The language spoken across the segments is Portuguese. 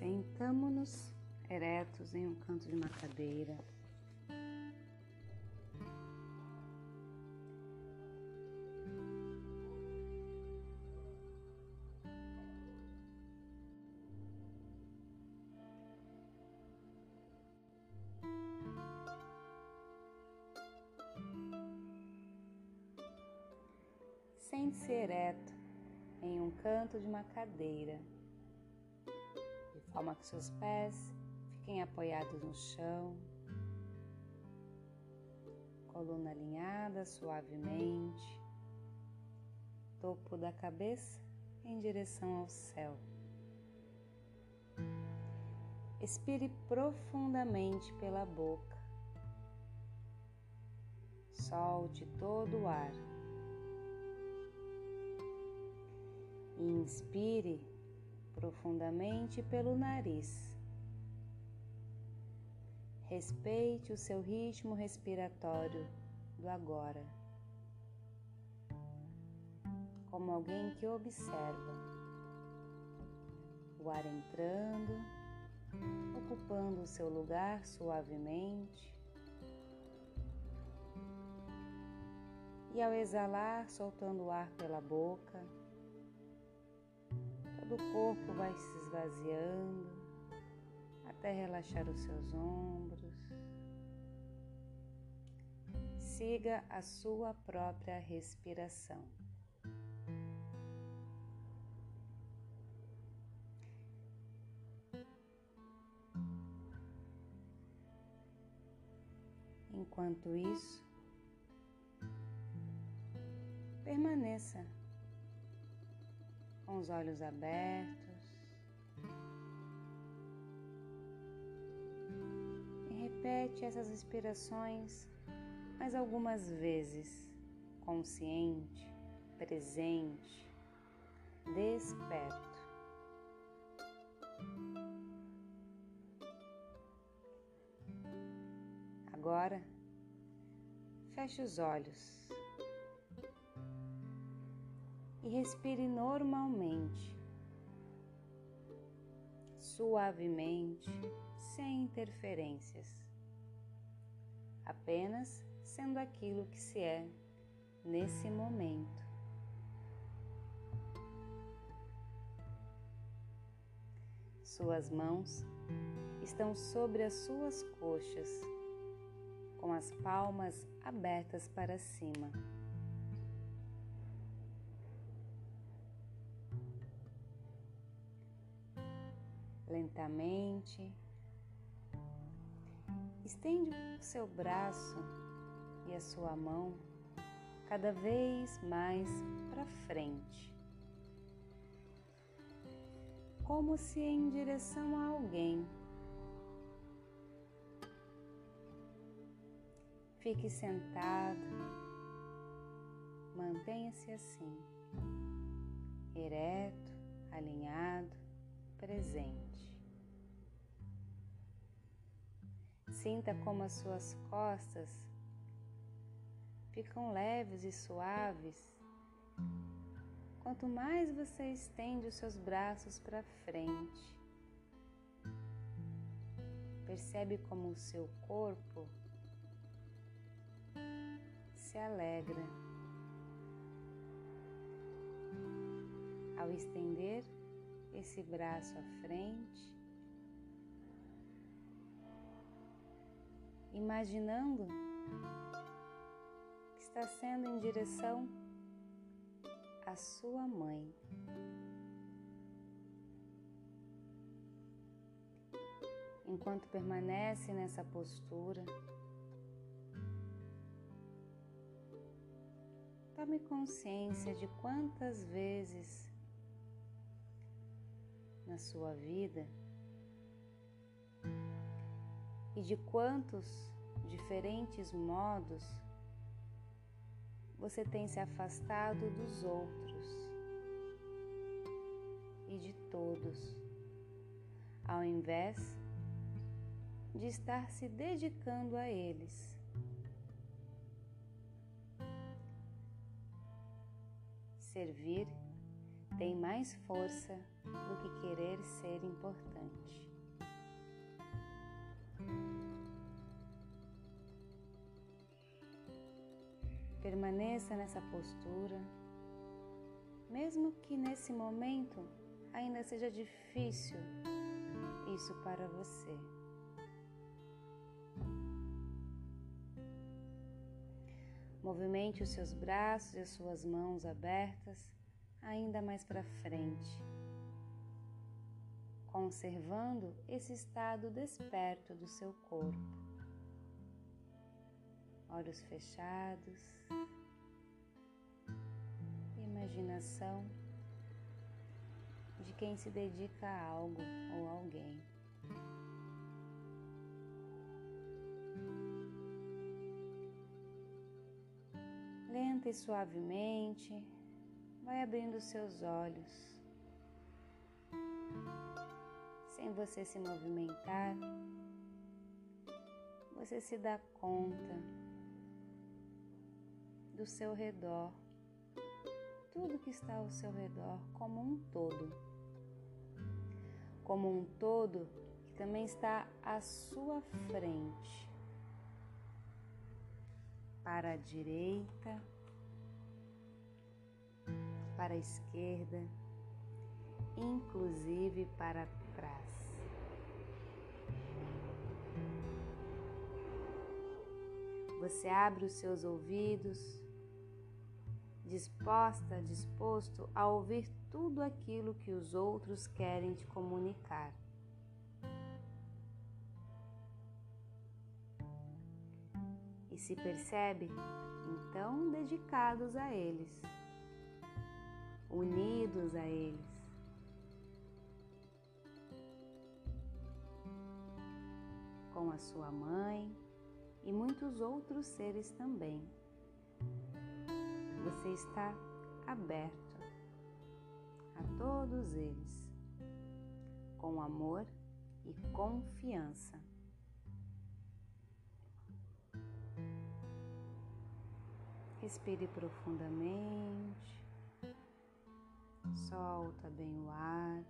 Sentamo-nos eretos em um canto de uma cadeira. Sente-se ereto em um canto de uma cadeira forma que seus pés fiquem apoiados no chão, coluna alinhada suavemente, topo da cabeça em direção ao céu. Expire profundamente pela boca. Solte todo o ar. Inspire profundamente pelo nariz. Respeite o seu ritmo respiratório do agora, como alguém que observa o ar entrando, ocupando o seu lugar suavemente. E ao exalar, soltando o ar pela boca, Todo o corpo vai se esvaziando até relaxar os seus ombros. Siga a sua própria respiração. Enquanto isso, permaneça com os olhos abertos. E repete essas inspirações mais algumas vezes, consciente, presente, desperto. Agora, feche os olhos e respire normalmente, suavemente, sem interferências, apenas sendo aquilo que se é nesse momento. Suas mãos estão sobre as suas coxas, com as palmas abertas para cima. Lentamente. Estende o seu braço e a sua mão cada vez mais para frente, como se em direção a alguém. Fique sentado, mantenha-se assim, ereto, alinhado presente. Sinta como as suas costas ficam leves e suaves quanto mais você estende os seus braços para frente. Percebe como o seu corpo se alegra ao estender esse braço à frente, imaginando que está sendo em direção à sua mãe. Enquanto permanece nessa postura, tome consciência de quantas vezes na sua vida e de quantos diferentes modos você tem se afastado dos outros e de todos, ao invés de estar se dedicando a eles. Servir tem mais força do que querer ser importante. Permaneça nessa postura, mesmo que nesse momento ainda seja difícil isso para você. Movimente os seus braços e as suas mãos abertas ainda mais para frente, conservando esse estado desperto do seu corpo. Olhos fechados, imaginação de quem se dedica a algo ou alguém. Lenta e suavemente, vai abrindo seus olhos. Sem você se movimentar, você se dá conta do seu redor, tudo que está ao seu redor como um todo. Como um todo que também está à sua frente. Para a direita, para a esquerda, inclusive para trás. Você abre os seus ouvidos, disposta, disposto a ouvir tudo aquilo que os outros querem te comunicar. E se percebe, então dedicados a eles unidos a eles. Com a sua mãe e muitos outros seres também. Você está aberto a todos eles, com amor e confiança. Respire profundamente solta bem o ar.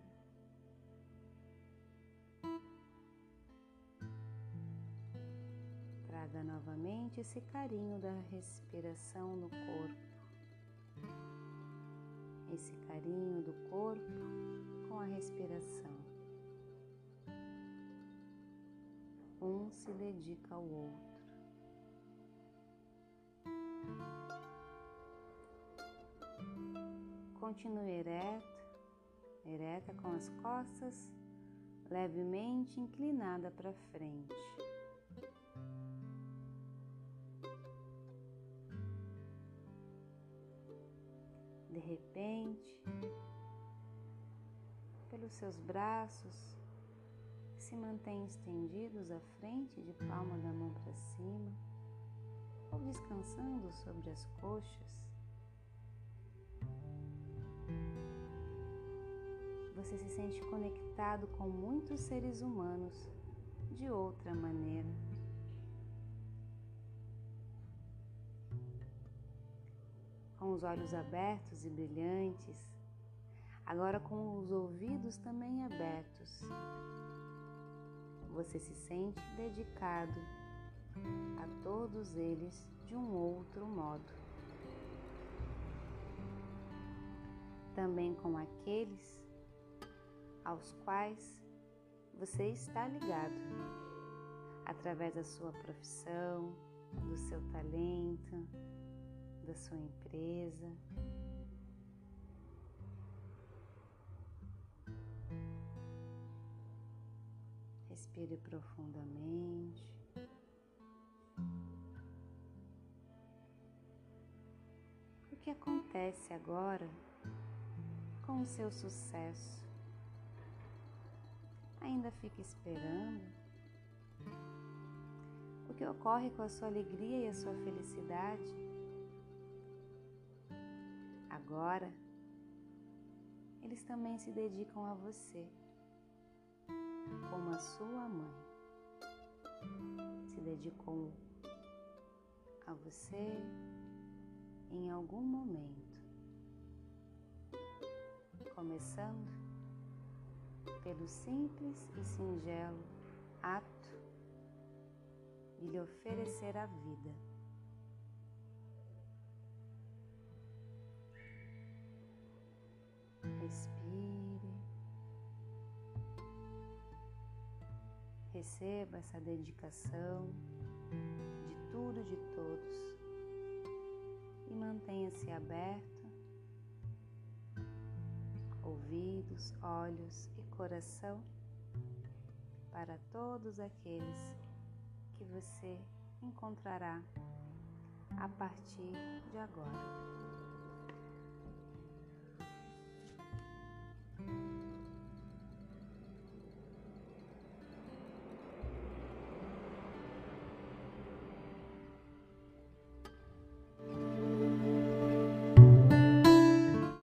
Traga novamente esse carinho da respiração no corpo, esse carinho do corpo com a respiração. Um se dedica ao outro. Continue ereta, ereta com as costas levemente inclinada para frente. De repente, pelos seus braços se mantêm estendidos à frente de palma da mão para cima ou descansando sobre as coxas. você se sente conectado com muitos seres humanos de outra maneira. Com os olhos abertos e brilhantes, agora com os ouvidos também abertos, você se sente dedicado a todos eles de um outro modo. Também com aqueles aos quais você está ligado através da sua profissão, do seu talento, da sua empresa. Respire profundamente. O que acontece agora com o seu sucesso? ainda fica esperando? O que ocorre com a sua alegria e a sua felicidade? Agora, eles também se dedicam a você, como a sua mãe se dedicou a você em algum momento. começando pelo simples e singelo ato de lhe oferecer a vida. Receba essa dedicação de tudo, de todos e mantenha-se aberto, ouvidos, olhos e coração para todos aqueles que você encontrará a partir de agora.